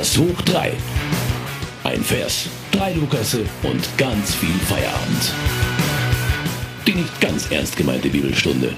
Lukas hoch 3. Ein Vers, drei Lukasse und ganz viel Feierabend. Die nicht ganz ernst gemeinte Bibelstunde.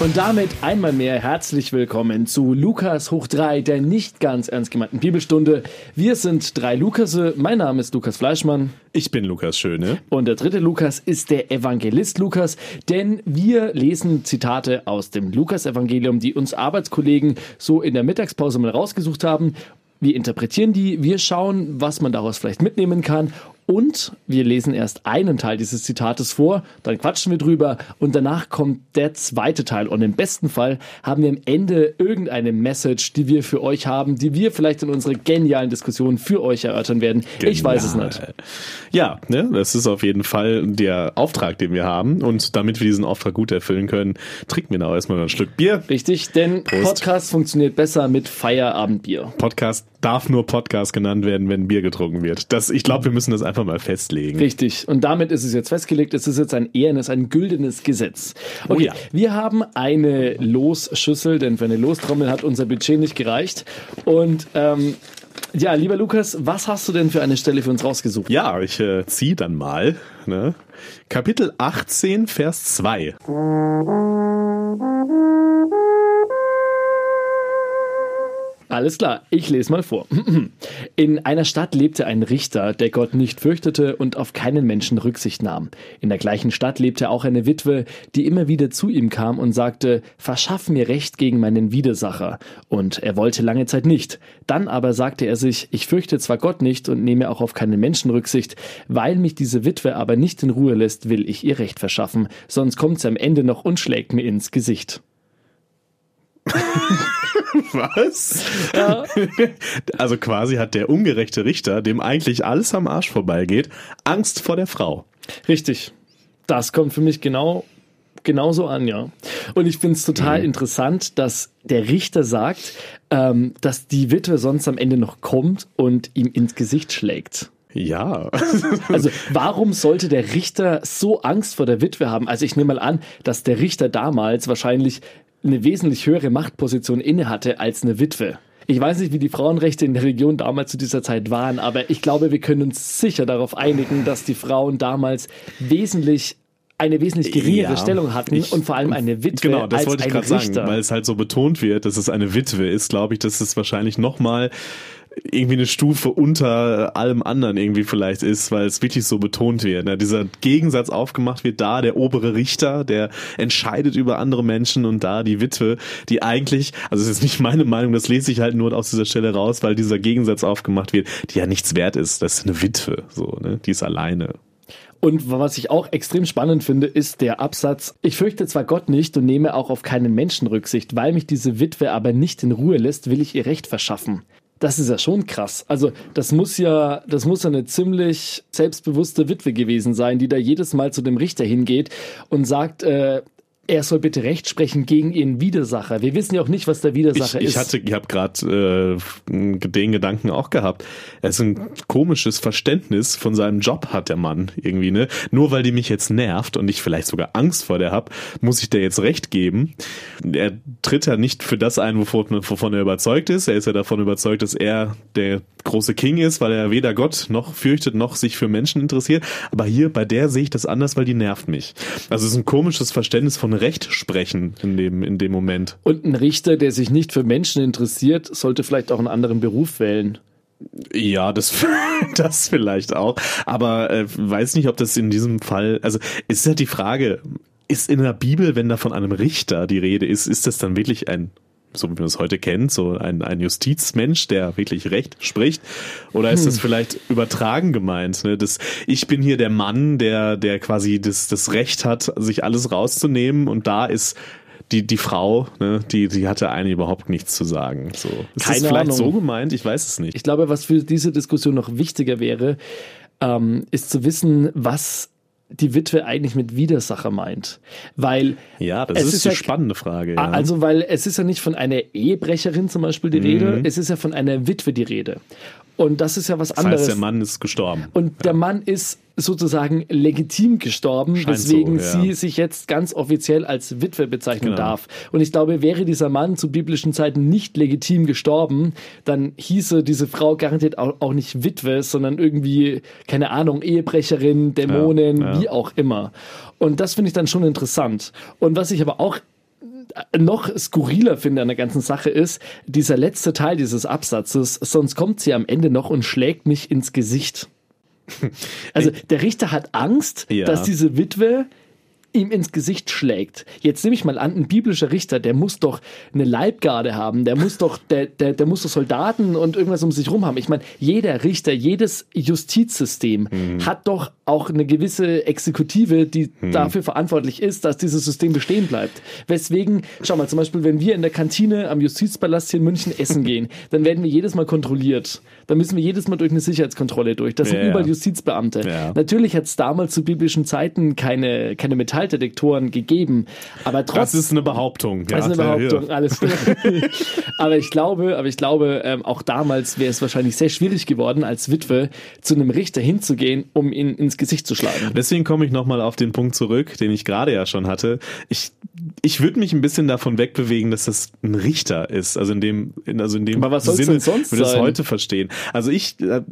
Und damit einmal mehr herzlich willkommen zu Lukas hoch 3, der nicht ganz ernst gemeinten Bibelstunde. Wir sind drei Lukasse. Mein Name ist Lukas Fleischmann. Ich bin Lukas Schöne. Und der dritte Lukas ist der Evangelist Lukas, denn wir lesen Zitate aus dem Lukas-Evangelium, die uns Arbeitskollegen so in der Mittagspause mal rausgesucht haben. Wir interpretieren die, wir schauen, was man daraus vielleicht mitnehmen kann und wir lesen erst einen Teil dieses Zitates vor, dann quatschen wir drüber und danach kommt der zweite Teil. Und im besten Fall haben wir am Ende irgendeine Message, die wir für euch haben, die wir vielleicht in unserer genialen Diskussion für euch erörtern werden. Genial. Ich weiß es nicht. Ja, ne, das ist auf jeden Fall der Auftrag, den wir haben. Und damit wir diesen Auftrag gut erfüllen können, trinken wir noch erstmal ein Stück Bier. Richtig, denn Prost. Podcast funktioniert besser mit Feierabendbier. Podcast darf nur Podcast genannt werden, wenn Bier getrunken wird. Das, ich glaube, wir müssen das einfach mal festlegen. Richtig. Und damit ist es jetzt festgelegt. Es ist jetzt ein ehrenes, ein güldenes Gesetz. Oh okay. Oh ja. Wir haben eine Losschüssel, denn für eine Lostrommel hat unser Budget nicht gereicht. Und ähm, ja, lieber Lukas, was hast du denn für eine Stelle für uns rausgesucht? Ja, ich äh, ziehe dann mal. Ne? Kapitel 18, Vers 2. Alles klar, ich lese mal vor. In einer Stadt lebte ein Richter, der Gott nicht fürchtete und auf keinen Menschen Rücksicht nahm. In der gleichen Stadt lebte auch eine Witwe, die immer wieder zu ihm kam und sagte, verschaff mir Recht gegen meinen Widersacher. Und er wollte lange Zeit nicht. Dann aber sagte er sich, ich fürchte zwar Gott nicht und nehme auch auf keinen Menschen Rücksicht, weil mich diese Witwe aber nicht in Ruhe lässt, will ich ihr Recht verschaffen, sonst kommt sie am Ende noch und schlägt mir ins Gesicht. Was? Ja. Also quasi hat der ungerechte Richter, dem eigentlich alles am Arsch vorbeigeht, Angst vor der Frau. Richtig. Das kommt für mich genau genauso an, ja. Und ich finde es total mhm. interessant, dass der Richter sagt, ähm, dass die Witwe sonst am Ende noch kommt und ihm ins Gesicht schlägt. Ja. also warum sollte der Richter so Angst vor der Witwe haben? Also ich nehme mal an, dass der Richter damals wahrscheinlich eine wesentlich höhere Machtposition innehatte als eine Witwe. Ich weiß nicht, wie die Frauenrechte in der Region damals zu dieser Zeit waren, aber ich glaube, wir können uns sicher darauf einigen, dass die Frauen damals wesentlich eine wesentlich geringere ja, Stellung hatten ich, und vor allem eine Witwe genau, das als wollte ich gerade sagen, weil es halt so betont wird, dass es eine Witwe ist, glaube ich, dass es wahrscheinlich noch mal irgendwie eine Stufe unter allem anderen irgendwie vielleicht ist, weil es wirklich so betont wird. Ne? Dieser Gegensatz aufgemacht wird, da der obere Richter, der entscheidet über andere Menschen und da die Witwe, die eigentlich, also es ist nicht meine Meinung, das lese ich halt nur aus dieser Stelle raus, weil dieser Gegensatz aufgemacht wird, die ja nichts wert ist. Das ist eine Witwe, so, ne? Die ist alleine. Und was ich auch extrem spannend finde, ist der Absatz, ich fürchte zwar Gott nicht und nehme auch auf keinen Menschen Rücksicht, weil mich diese Witwe aber nicht in Ruhe lässt, will ich ihr Recht verschaffen das ist ja schon krass. Also das muss ja, das muss ja eine ziemlich selbstbewusste Witwe gewesen sein, die da jedes Mal zu dem Richter hingeht und sagt, äh, er soll bitte Recht sprechen gegen ihren Widersacher. Wir wissen ja auch nicht, was der Widersacher ich, ist. Ich hatte, ich habe gerade äh, den Gedanken auch gehabt. Er ist ein komisches Verständnis von seinem Job hat der Mann irgendwie ne. Nur weil die mich jetzt nervt und ich vielleicht sogar Angst vor der hab, muss ich der jetzt Recht geben. Er tritt ja nicht für das ein, wovon, wovon er überzeugt ist. Er ist ja davon überzeugt, dass er der große King ist, weil er weder Gott noch fürchtet noch sich für Menschen interessiert. Aber hier bei der sehe ich das anders, weil die nervt mich. Also es ist ein komisches Verständnis von Recht sprechen in dem, in dem Moment. Und ein Richter, der sich nicht für Menschen interessiert, sollte vielleicht auch einen anderen Beruf wählen. Ja, das, das vielleicht auch. Aber äh, weiß nicht, ob das in diesem Fall, also ist halt die Frage, ist in der Bibel, wenn da von einem Richter die Rede ist, ist das dann wirklich ein so wie man es heute kennt, so ein, ein Justizmensch, der wirklich Recht spricht? Oder ist hm. das vielleicht übertragen gemeint? Ne? Das, ich bin hier der Mann, der, der quasi das, das Recht hat, sich alles rauszunehmen und da ist die, die Frau, ne, die, die hatte eigentlich überhaupt nichts zu sagen. So. Ist Keine das vielleicht Ahnung. so gemeint? Ich weiß es nicht. Ich glaube, was für diese Diskussion noch wichtiger wäre, ähm, ist zu wissen, was die Witwe eigentlich mit Widersacher meint. Weil ja, das ist, ist eine ja, spannende Frage. Ja. Also, weil es ist ja nicht von einer Ehebrecherin zum Beispiel die Rede, mhm. es ist ja von einer Witwe die Rede. Und das ist ja was das anderes. Heißt, der Mann ist gestorben. Und ja. der Mann ist sozusagen legitim gestorben, Scheint weswegen so, ja. sie sich jetzt ganz offiziell als Witwe bezeichnen Genau. darf. Und ich glaube, wäre dieser Mann zu biblischen Zeiten nicht legitim gestorben, dann hieße diese Frau garantiert auch, auch nicht Witwe, sondern irgendwie, keine Ahnung, Ehebrecherin, Dämonin, Ja, ja. wie auch immer. Und das finde ich dann schon interessant. Und was ich aber auch noch skurriler finde an der ganzen Sache ist, dieser letzte Teil dieses Absatzes, sonst kommt sie am Ende noch und schlägt mich ins Gesicht. Also der Richter hat Angst, Ja. dass diese Witwe ihm ins Gesicht schlägt. Jetzt nehme ich mal an, ein biblischer Richter, der muss doch eine Leibgarde haben, der muss doch, der, der, der muss doch Soldaten und irgendwas um sich rum haben. Ich meine, jeder Richter, jedes Justizsystem hat doch auch eine gewisse Exekutive, die dafür verantwortlich ist, dass dieses System bestehen bleibt. Weswegen, schau mal, zum Beispiel, wenn wir in der Kantine am Justizpalast hier in München essen gehen, dann werden wir jedes Mal kontrolliert. Dann müssen wir jedes Mal durch eine Sicherheitskontrolle durch. Das sind Ja, überall Justizbeamte. Ja. Natürlich hat es damals zu biblischen Zeiten keine, keine Metalldetektoren gegeben, aber Das trotzdem. ist eine Behauptung. Das ist eine Behauptung, ja. alles klar. aber ich glaube, aber ich glaube, ähm, auch damals wäre es wahrscheinlich sehr schwierig geworden, als Witwe zu einem Richter hinzugehen, um ihn ins Gesicht zu schlagen. Deswegen komme ich nochmal auf den Punkt zurück, den ich gerade ja schon hatte. Ich, ich würde mich ein bisschen davon wegbewegen, dass das ein Richter ist. Also in dem, in, also in dem Aber was Sinne, sonst würde es heute verstehen. Also ich, äh,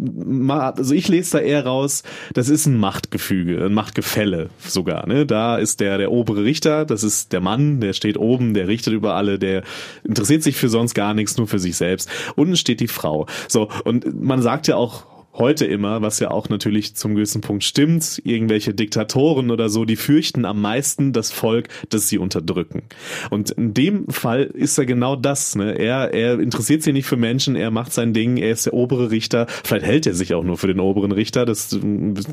also ich lese da eher raus, das ist ein Machtgefüge, ein Machtgefälle sogar. Ne? Da ist der, der obere Richter, das ist der Mann, der steht oben, der richtet über alle, der interessiert sich für sonst gar nichts, nur für sich selbst. Unten steht die Frau. So, und man sagt ja auch heute immer, was ja auch natürlich zum gewissen Punkt stimmt, irgendwelche Diktatoren oder so, die fürchten am meisten das Volk, das sie unterdrücken. Und in dem Fall ist er genau das. Ne? Er, er interessiert sich nicht für Menschen, er macht sein Ding, er ist der obere Richter. Vielleicht hält er sich auch nur für den oberen Richter, das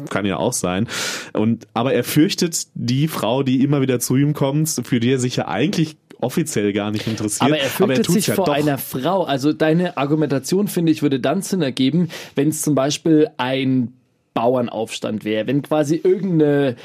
kann ja auch sein. Und, aber er fürchtet die Frau, die immer wieder zu ihm kommt, für die er sich ja eigentlich offiziell gar nicht interessiert. Aber er fürchtet tut's sich ja vor doch. einer Frau. Also deine Argumentation, finde ich, würde dann Sinn ergeben, wenn es zum Beispiel ein Bauernaufstand wäre, wenn quasi irgendeine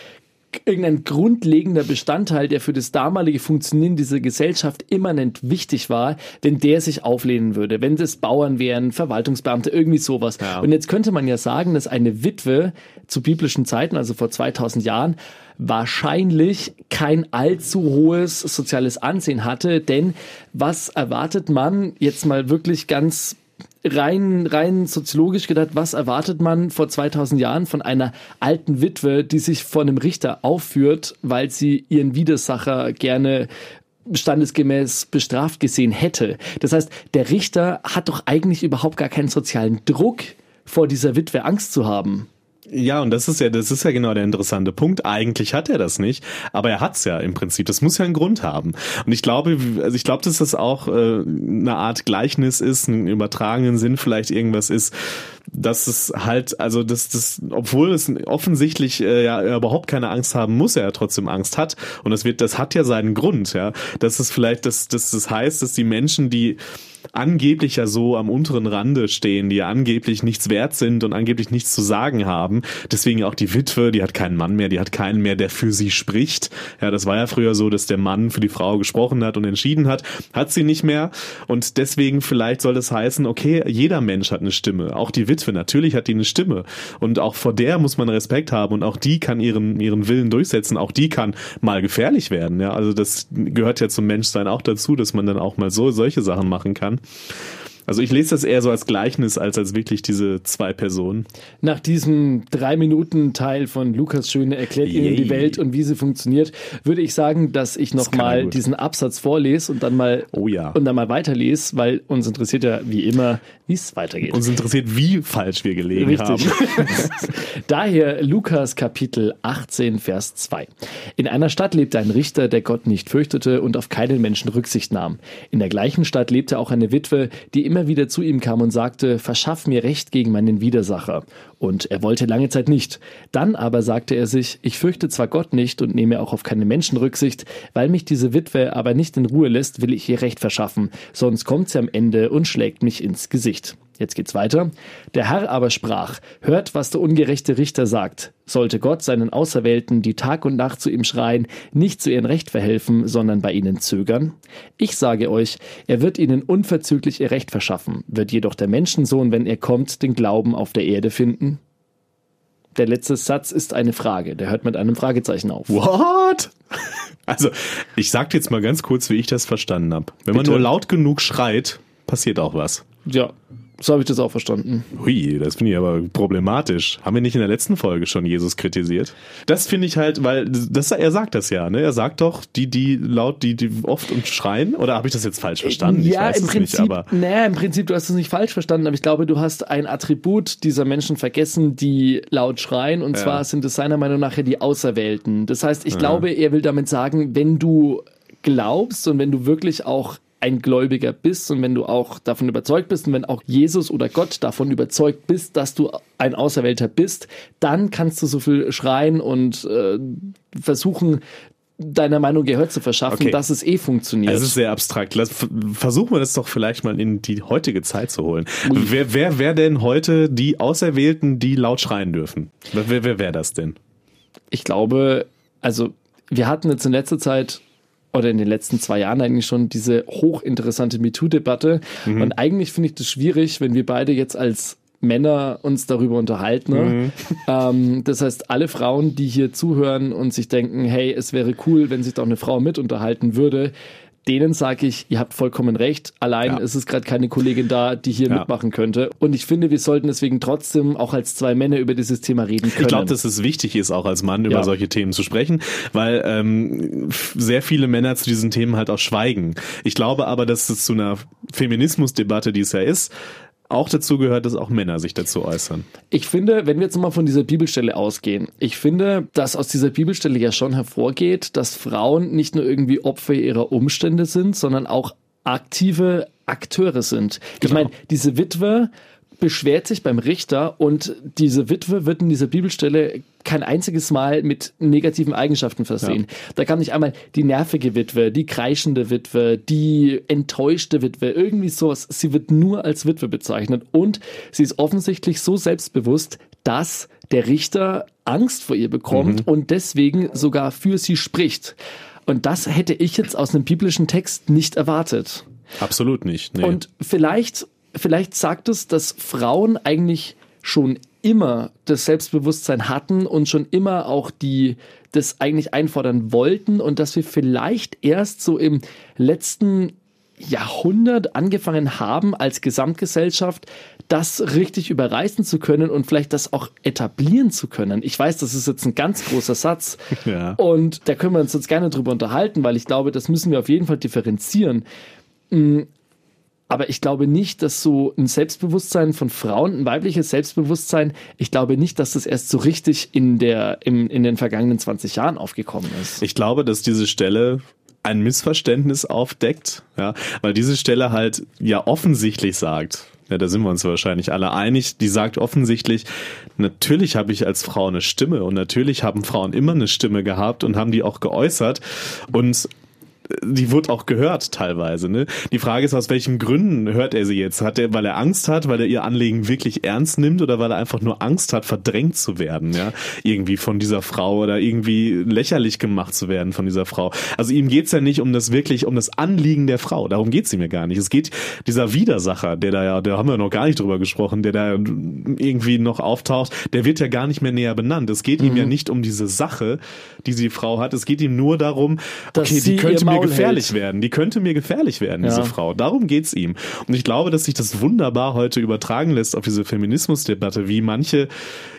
irgendein grundlegender Bestandteil, der für das damalige Funktionieren dieser Gesellschaft immanent wichtig war, wenn der sich auflehnen würde, wenn das Bauern wären, Verwaltungsbeamte, irgendwie sowas. Ja. Und jetzt könnte man ja sagen, dass eine Witwe zu biblischen Zeiten, also vor 2000 Jahren, wahrscheinlich kein allzu hohes soziales Ansehen hatte, denn was erwartet man jetzt mal wirklich ganz rein, rein soziologisch gedacht, was erwartet man vor 2000 Jahren von einer alten Witwe, die sich vor einem Richter aufführt, weil sie ihren Widersacher gerne standesgemäß bestraft gesehen hätte. Das heißt, der Richter hat doch eigentlich überhaupt gar keinen sozialen Druck, vor dieser Witwe Angst zu haben. Ja, und das ist ja, das ist ja genau der interessante Punkt. Eigentlich hat er das nicht, aber er hat's ja im Prinzip. Das muss ja einen Grund haben. Und ich glaube, also ich glaube, dass das auch äh, eine Art Gleichnis ist, einen übertragenen Sinn vielleicht irgendwas ist, dass es halt, also dass das, obwohl es offensichtlich äh, ja er überhaupt keine Angst haben muss, er ja trotzdem Angst hat. Und das wird, das hat ja seinen Grund, ja. Dass es vielleicht, dass, dass das heißt, dass die Menschen, die angeblich ja so am unteren Rande stehen, die ja angeblich nichts wert sind und angeblich nichts zu sagen haben. Deswegen auch die Witwe, die hat keinen Mann mehr, die hat keinen mehr, der für sie spricht. Ja, das war ja früher so, dass der Mann für die Frau gesprochen hat und entschieden hat. Hat sie nicht mehr. Und deswegen vielleicht soll das heißen, okay, jeder Mensch hat eine Stimme. Auch die Witwe, natürlich hat die eine Stimme. Und auch vor der muss man Respekt haben und auch die kann ihren, ihren Willen durchsetzen. Auch die kann mal gefährlich werden. Ja, also das gehört ja zum Menschsein auch dazu, dass man dann auch mal so solche Sachen machen kann. kann. Also ich lese das eher so als Gleichnis als als wirklich diese zwei Personen. Nach diesem drei Minuten Teil von Lukas Schöne erklärt Ihnen die. Welt und wie sie funktioniert, würde ich sagen, dass ich noch er mal diesen Absatz vorlese und dann mal Oh ja. und dann mal weiterlese, weil uns interessiert ja wie immer, wie es weitergeht. Uns interessiert, wie falsch wir gelegen Richtig. haben. Daher Lukas Kapitel 18, Vers 2. In einer Stadt lebte ein Richter, der Gott nicht fürchtete und auf keinen Menschen Rücksicht nahm. In der gleichen Stadt lebte auch eine Witwe, die immer wieder zu ihm kam und sagte, verschaff mir Recht gegen meinen Widersacher. Und er wollte lange Zeit nicht. Dann aber sagte er sich, ich fürchte zwar Gott nicht und nehme auch auf keine Menschen Rücksicht, weil mich diese Witwe aber nicht in Ruhe lässt, will ich ihr Recht verschaffen, sonst kommt sie am Ende und schlägt mich ins Gesicht. Jetzt geht's weiter. Der Herr aber sprach, hört, was der ungerechte Richter sagt. Sollte Gott seinen Auserwählten, die Tag und Nacht zu ihm schreien, nicht zu ihrem Recht verhelfen, sondern bei ihnen zögern? Ich sage euch, er wird ihnen unverzüglich ihr Recht verschaffen. Wird jedoch der Menschensohn, wenn er kommt, den Glauben auf der Erde finden? der letzte Satz ist eine Frage. Der hört mit einem Fragezeichen auf. What? Also, ich sag jetzt mal ganz kurz, wie ich das verstanden habe. Wenn man Bitte. nur laut genug schreit, passiert auch was. Ja, so habe ich das auch verstanden. Hui, das finde ich aber problematisch. Haben wir nicht in der letzten Folge schon Jesus kritisiert? Das finde ich halt, weil das, er sagt das ja, ne? Er sagt doch, die, die laut, die, die oft und schreien. Oder habe ich das jetzt falsch verstanden? ich ja, weiß im es Prinzip, nicht, aber naja, im Prinzip, du hast es nicht falsch verstanden, aber ich glaube, du hast ein Attribut dieser Menschen vergessen, die laut schreien, und Ja. zwar sind es seiner Meinung nach ja die Auserwählten. Das heißt, ich glaube, er will damit sagen, wenn du glaubst und wenn du wirklich auch ein Gläubiger bist und wenn du auch davon überzeugt bist und wenn auch Jesus oder Gott davon überzeugt bist, dass du ein Auserwählter bist, dann kannst du so viel schreien und äh, versuchen, deiner Meinung Gehör zu verschaffen, Okay. dass es eh funktioniert. es ist sehr abstrakt. Lass, versuchen wir das doch vielleicht mal in die heutige Zeit zu holen. Wer, wer, wer denn heute die Auserwählten, die laut schreien dürfen? Wer, wer, wer wäre das denn? ich glaube, also wir hatten jetzt in letzter Zeit oder in den letzten zwei Jahren eigentlich schon diese hochinteressante MeToo-Debatte. Und eigentlich finde ich das schwierig, wenn wir beide jetzt als Männer uns darüber unterhalten. Ne? Ähm, das heißt, alle Frauen, die hier zuhören und sich denken, hey, es wäre cool, wenn sich doch eine Frau mit unterhalten würde, denen sage ich, ihr habt vollkommen recht. Allein Ja. ist es gerade keine Kollegin da, die hier Ja. mitmachen könnte. Und ich finde, wir sollten deswegen trotzdem auch als zwei Männer über dieses Thema reden können. Ich glaube, dass es wichtig ist, auch als Mann über Ja. solche Themen zu sprechen, weil ähm, sehr viele Männer zu diesen Themen halt auch schweigen. Ich glaube aber, dass es zu einer Feminismusdebatte, die es ja ist, auch dazu gehört, dass auch Männer sich dazu äußern. Ich finde, wenn wir jetzt mal von dieser Bibelstelle ausgehen, ich finde, dass aus dieser Bibelstelle ja schon hervorgeht, dass Frauen nicht nur irgendwie Opfer ihrer Umstände sind, sondern auch aktive Akteure sind. Ich Genau. meine, diese Witwe beschwert sich beim Richter und diese Witwe wird in dieser Bibelstelle kein einziges Mal mit negativen Eigenschaften versehen. Da kann nicht einmal die nervige Witwe, die kreischende Witwe, die enttäuschte Witwe, irgendwie sowas. Sie wird nur als Witwe bezeichnet und sie ist offensichtlich so selbstbewusst, dass der Richter Angst vor ihr bekommt und deswegen sogar für sie spricht. Und das hätte ich jetzt aus einem biblischen Text nicht erwartet. Absolut nicht. Nee. Und vielleicht, vielleicht sagt es, dass Frauen eigentlich schon immer das Selbstbewusstsein hatten und schon immer auch die das eigentlich einfordern wollten und dass wir vielleicht erst so im letzten Jahrhundert angefangen haben, als Gesamtgesellschaft das richtig überreißen zu können und vielleicht das auch etablieren zu können. Ich weiß, das ist jetzt ein ganz großer Satz. Ja. Und da können wir uns jetzt gerne drüber unterhalten, weil ich glaube, das müssen wir auf jeden Fall differenzieren. Aber ich glaube nicht, dass so ein Selbstbewusstsein von Frauen, ein weibliches Selbstbewusstsein, ich glaube nicht, dass das erst so richtig in, der, im, in den vergangenen 20 Jahren aufgekommen ist. Ich glaube, dass diese Stelle ein Missverständnis aufdeckt, ja, weil diese Stelle halt ja offensichtlich sagt, ja, da sind wir uns wahrscheinlich alle einig, die sagt offensichtlich, natürlich habe ich als Frau eine Stimme und natürlich haben Frauen immer eine Stimme gehabt und haben die auch geäußert und die wird auch gehört teilweise. Ne? Die Frage ist, aus welchen Gründen hört er sie jetzt? Hat er, weil er Angst hat, weil er ihr Anliegen wirklich ernst nimmt oder weil er einfach nur Angst hat, verdrängt zu werden, ja, irgendwie von dieser Frau oder irgendwie lächerlich gemacht zu werden von dieser Frau. Also ihm geht's ja nicht um das wirklich, um das Anliegen der Frau. Darum geht's ihm ja gar nicht. Es geht dieser Widersacher, der da ja, da haben wir noch gar nicht drüber gesprochen, der da irgendwie noch auftaucht, der wird ja gar nicht mehr näher benannt. Es geht ihm ja nicht um diese Sache, die die Frau hat. Es geht ihm nur darum, Dass okay, sie die könnte ihr mir gefährlich hält. werden. Die könnte mir gefährlich werden, diese Ja. Frau. Darum geht's ihm. Und ich glaube, dass sich das wunderbar heute übertragen lässt auf diese Feminismusdebatte, wie manche,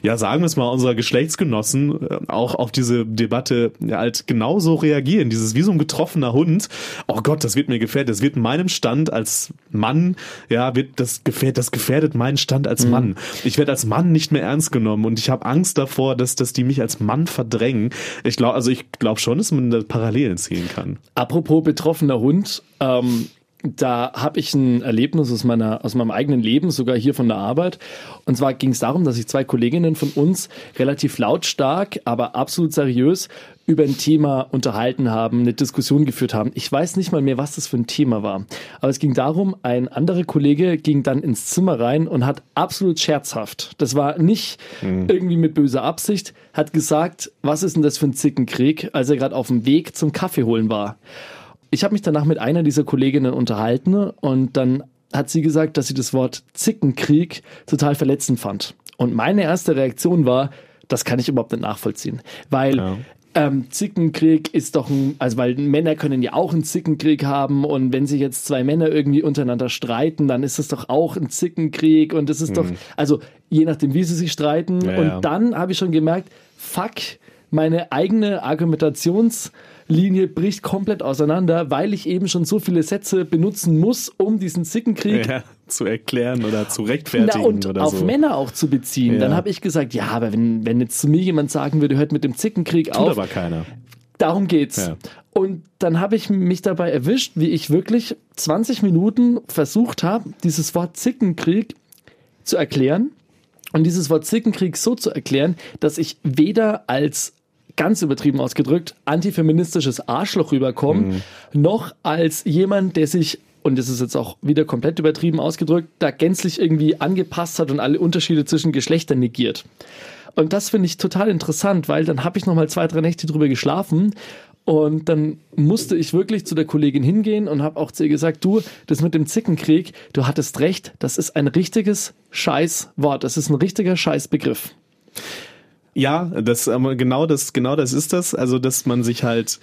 ja, sagen wir es mal, unserer Geschlechtsgenossen äh, auch auf diese Debatte halt genauso reagieren. Dieses wie so ein getroffener Hund. Oh Gott, das wird mir gefährdet. Das wird meinem Stand als Mann, ja, wird das gefährdet, das gefährdet meinen Stand als Mhm. Mann. Ich werde als Mann nicht mehr ernst genommen und ich habe Angst davor, dass, dass die mich als Mann verdrängen. Ich glaube, also ich glaube schon, dass man da Parallelen ziehen kann. Apropos betroffener Hund, ähm, da habe ich ein Erlebnis aus, meiner, aus meinem eigenen Leben, sogar hier von der Arbeit. Und zwar ging es darum, dass sich zwei Kolleginnen von uns relativ lautstark, aber absolut seriös über ein Thema unterhalten haben, eine Diskussion geführt haben. Ich weiß nicht mal mehr, was das für ein Thema war. Aber es ging darum, ein anderer Kollege ging dann ins Zimmer rein und hat absolut scherzhaft, das war nicht irgendwie mit böser Absicht, hat gesagt, was ist denn das für ein Zickenkrieg, als er gerade auf dem Weg zum Kaffee holen war. Ich habe mich danach mit einer dieser Kolleginnen unterhalten und dann hat sie gesagt, dass sie das Wort Zickenkrieg total verletzend fand. Und meine erste Reaktion war, das kann ich überhaupt nicht nachvollziehen. Weil Ja. Ähm, Zickenkrieg ist doch ein, also weil Männer können ja auch einen Zickenkrieg haben und wenn sich jetzt zwei Männer irgendwie untereinander streiten, dann ist es doch auch ein Zickenkrieg und das ist doch, also je nachdem, wie sie sich streiten. Mhm. Ja, und ja. dann habe ich schon gemerkt, fuck, meine eigene Argumentationslinie bricht komplett auseinander, weil ich eben schon so viele Sätze benutzen muss, um diesen Zickenkrieg Ja, zu erklären oder zu rechtfertigen na, und oder auf so. Männer auch zu beziehen. Ja. Dann habe ich gesagt, ja, aber wenn, wenn jetzt zu mir jemand sagen würde, hört mit dem Zickenkrieg Tut auf, aber keiner. darum geht's. Ja. Und dann habe ich mich dabei erwischt, wie ich wirklich 20 Minuten versucht habe, dieses Wort Zickenkrieg zu erklären. Und dieses Wort Zickenkrieg so zu erklären, dass ich weder als ganz übertrieben ausgedrückt antifeministisches Arschloch rüberkomme, noch als jemand, der sich und das ist jetzt auch wieder komplett übertrieben ausgedrückt, da gänzlich irgendwie angepasst hat und alle Unterschiede zwischen Geschlechtern negiert. Und das finde ich total interessant, weil dann habe ich noch mal zwei, drei Nächte drüber geschlafen und dann musste ich wirklich zu der Kollegin hingehen und habe auch zu ihr gesagt, du, das mit dem Zickenkrieg, du hattest recht, das ist ein richtiges Scheißwort, das ist ein richtiger Scheißbegriff. Ja, das aber genau das genau das ist das, also dass man sich halt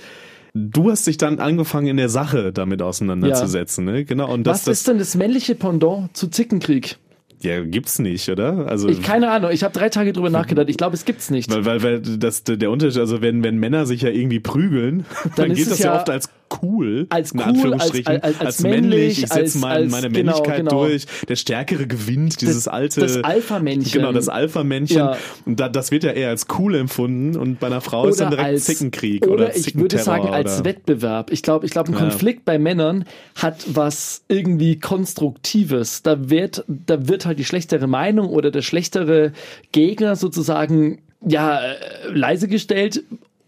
du hast dich dann angefangen in der Sache damit auseinanderzusetzen, ne? Genau und das Was das ist denn das männliche Pendant zu Zickenkrieg? ja gibt's nicht, oder? Also Ich keine Ahnung, ich habe drei Tage drüber nachgedacht, ich glaube, es gibt's nicht. weil, weil, weil das der Unterschied, also wenn, wenn Männer sich ja irgendwie prügeln, dann, ist geht das ja, ja oft als cool, als cool, Anführungsstrichen, als- als- als männlich, ich setze als- mein, als- meine genau, Männlichkeit genau. durch, der Stärkere gewinnt, dieses alte das Alpha-Männchen. Genau, das Alpha-Männchen. Ja. Und da, das wird ja eher als cool empfunden und bei einer Frau ist dann direkt Zickenkrieg oder, oder ich würde sagen als oder, Wettbewerb. Ich glaube, ich glaube, ein Ja. Konflikt bei Männern hat was irgendwie konstruktives. Da wird, da wird halt die schlechtere Meinung oder der schlechtere Gegner sozusagen ja äh, leise gestellt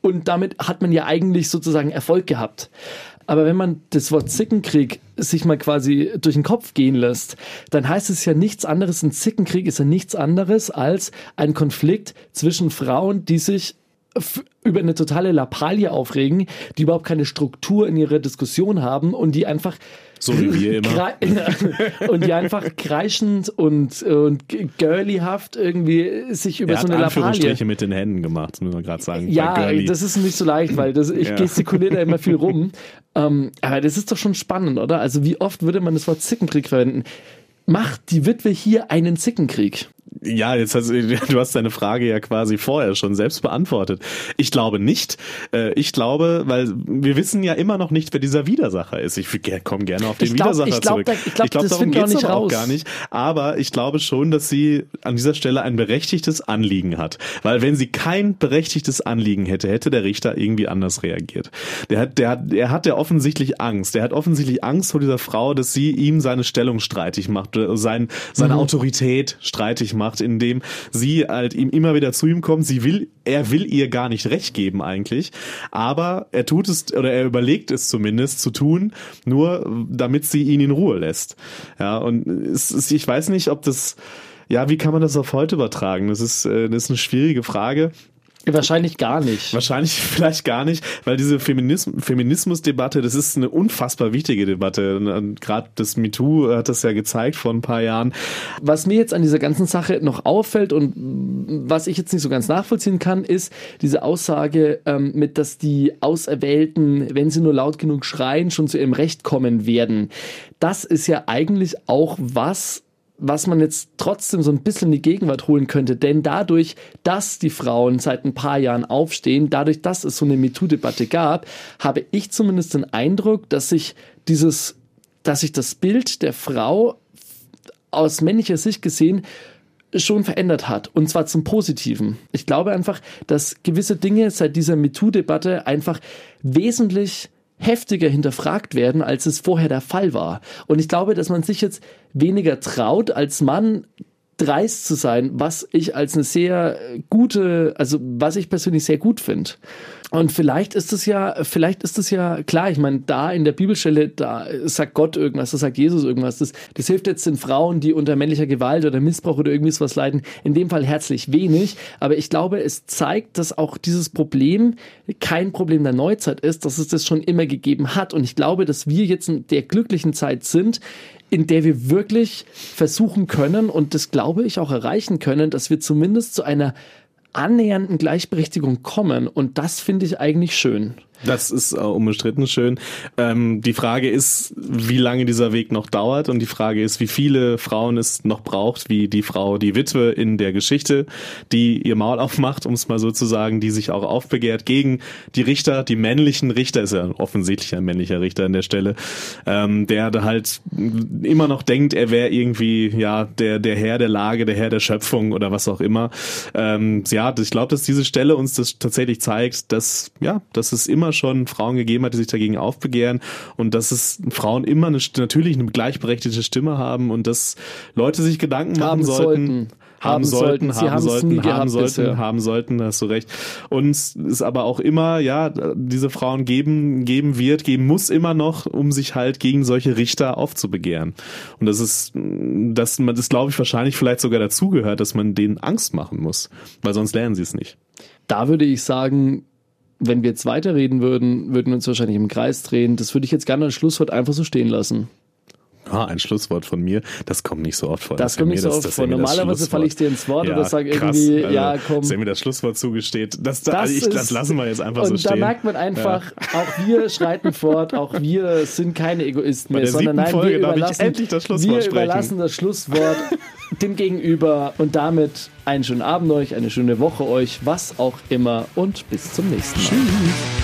und damit hat man ja eigentlich sozusagen Erfolg gehabt. Aber wenn man das Wort Zickenkrieg sich mal quasi durch den Kopf gehen lässt, dann heißt es ja nichts anderes. Ein Zickenkrieg ist ja nichts anderes als ein Konflikt zwischen Frauen, die sich über eine totale Lappalie aufregen, die überhaupt keine Struktur in ihrer Diskussion haben und die einfach So wie wir immer. Und die einfach kreischend und, und girlyhaft irgendwie sich über er so hat eine Lappalie Anführungsstriche mit den Händen gemacht, das müssen wir gerade sagen. ja, das ist nicht so leicht, weil das, ich Ja. gestikuliere da immer viel rum. Ähm, aber das ist doch schon spannend, oder? Also wie oft würde man das Wort Zickenkrieg verwenden? Macht die Witwe hier einen Zickenkrieg? Ja, jetzt hast du, hast deine Frage ja quasi vorher schon selbst beantwortet. Ich glaube nicht. Äh, Ich glaube, weil wir wissen ja immer noch nicht, wer dieser Widersacher ist. Ich komme gerne auf den Ich glaub- Widersacher ich glaub, zurück. da- ich glaub, das darum finden wir auch auch gar nicht. Aber ich glaube schon, dass sie an dieser Stelle ein berechtigtes Anliegen hat. Weil wenn sie kein berechtigtes Anliegen hätte, hätte der Richter irgendwie anders reagiert. Der hat, der hat, er hat ja offensichtlich Angst. Der hat offensichtlich Angst vor dieser Frau, dass sie ihm seine Stellung streitig macht, äh, sein, seine Mhm. Autorität streitig macht, indem sie halt ihm immer wieder zu ihm kommt. Sie will, er will ihr gar nicht recht geben eigentlich, aber er tut es oder er überlegt es zumindest zu tun, nur damit sie ihn in Ruhe lässt. Ja, und es ist, ich weiß nicht, ob das, ja, wie kann man das auf heute übertragen? Das ist, äh, das ist eine schwierige Frage. Wahrscheinlich gar nicht. Wahrscheinlich vielleicht gar nicht, weil diese Feminism Feminismusdebatte, das ist eine unfassbar wichtige Debatte. Gerade das MeToo hat das ja gezeigt vor ein paar Jahren. Was mir jetzt an dieser ganzen Sache noch auffällt und was ich jetzt nicht so ganz nachvollziehen kann, ist diese Aussage ähm, mit, dass die Auserwählten, wenn sie nur laut genug schreien, schon zu ihrem Recht kommen werden. Das ist ja eigentlich auch was, was man jetzt trotzdem so ein bisschen in die Gegenwart holen könnte. Denn dadurch, dass die Frauen seit ein paar Jahren aufstehen, dadurch, dass es so eine MeToo-Debatte gab, habe ich zumindest den Eindruck, dass sich dieses, dass sich das Bild der Frau aus männlicher Sicht gesehen schon verändert hat. Und zwar zum Positiven. Ich glaube einfach, dass gewisse Dinge seit dieser MeToo-Debatte einfach wesentlich heftiger hinterfragt werden, als es vorher der Fall war. Und ich glaube, dass man sich jetzt weniger traut, als Mann dreist zu sein, was ich als eine sehr gute, also was ich persönlich sehr gut finde. Und vielleicht ist es ja, vielleicht ist es ja klar, ich meine, da in der Bibelstelle, da sagt Gott irgendwas, da sagt Jesus irgendwas. Das, das hilft jetzt den Frauen, die unter männlicher Gewalt oder Missbrauch oder irgendwie sowas leiden, in dem Fall herzlich wenig. Aber ich glaube, es zeigt, dass auch dieses Problem kein Problem der Neuzeit ist, dass es das schon immer gegeben hat. Und ich glaube, dass wir jetzt in der glücklichen Zeit sind, in der wir wirklich versuchen können und das glaube ich auch erreichen können, dass wir zumindest zu einer annähernden Gleichberechtigung kommen. Und das finde ich eigentlich schön. Das ist äh, unbestritten schön. Ähm, die Frage ist, wie lange dieser Weg noch dauert und die Frage ist, wie viele Frauen es noch braucht, wie die Frau, die Witwe in der Geschichte, die ihr Maul aufmacht, um es mal so zu sagen, die sich auch aufbegehrt gegen die Richter, die männlichen Richter, ist ja offensichtlich ein männlicher Richter an der Stelle, ähm, der da halt immer noch denkt, er wäre irgendwie ja der der Herr der Lage, der Herr der Schöpfung oder was auch immer. Ähm, ja, ich glaube, dass diese Stelle uns das tatsächlich zeigt, dass ja, dass es immer schon Frauen gegeben hat, die sich dagegen aufbegehren und dass es Frauen immer eine, natürlich eine gleichberechtigte Stimme haben und dass Leute sich Gedanken machen Haben sollten. sollten. Haben sollten, sollten. Haben sollten, haben sollten, bisher. haben sollten, hast du recht. Und es ist aber auch immer, ja, diese Frauen geben, geben wird, geben muss immer noch, um sich halt gegen solche Richter aufzubegehren. Und das ist, dass man das, glaube ich, wahrscheinlich vielleicht sogar dazugehört, dass man denen Angst machen muss, weil sonst lernen sie es nicht. Da würde ich sagen, wenn wir jetzt weiterreden würden, würden wir uns wahrscheinlich im Kreis drehen. Das würde ich jetzt gerne als Schlusswort einfach so stehen lassen. Ah, ein Schlusswort von mir, das kommt nicht so oft vor. Das kommt nicht so das- oft dass er vor. das Normalerweise falle ich dir ins Wort ja, oder sage irgendwie, also, ja, komm. Dass er mir das Schlusswort zugesteht, das, da, Das ich, ist- das lassen wir jetzt einfach so stehen. da merkt man einfach, auch wir schreiten fort, auch wir sind keine Egoisten mehr, der sondern nein, Folge wir überlassen, endlich das Schlusswort wir überlassen das Schlusswort dem Gegenüber und damit einen schönen Abend euch, eine schöne Woche euch, was auch immer und bis zum nächsten Mal. Tschüss.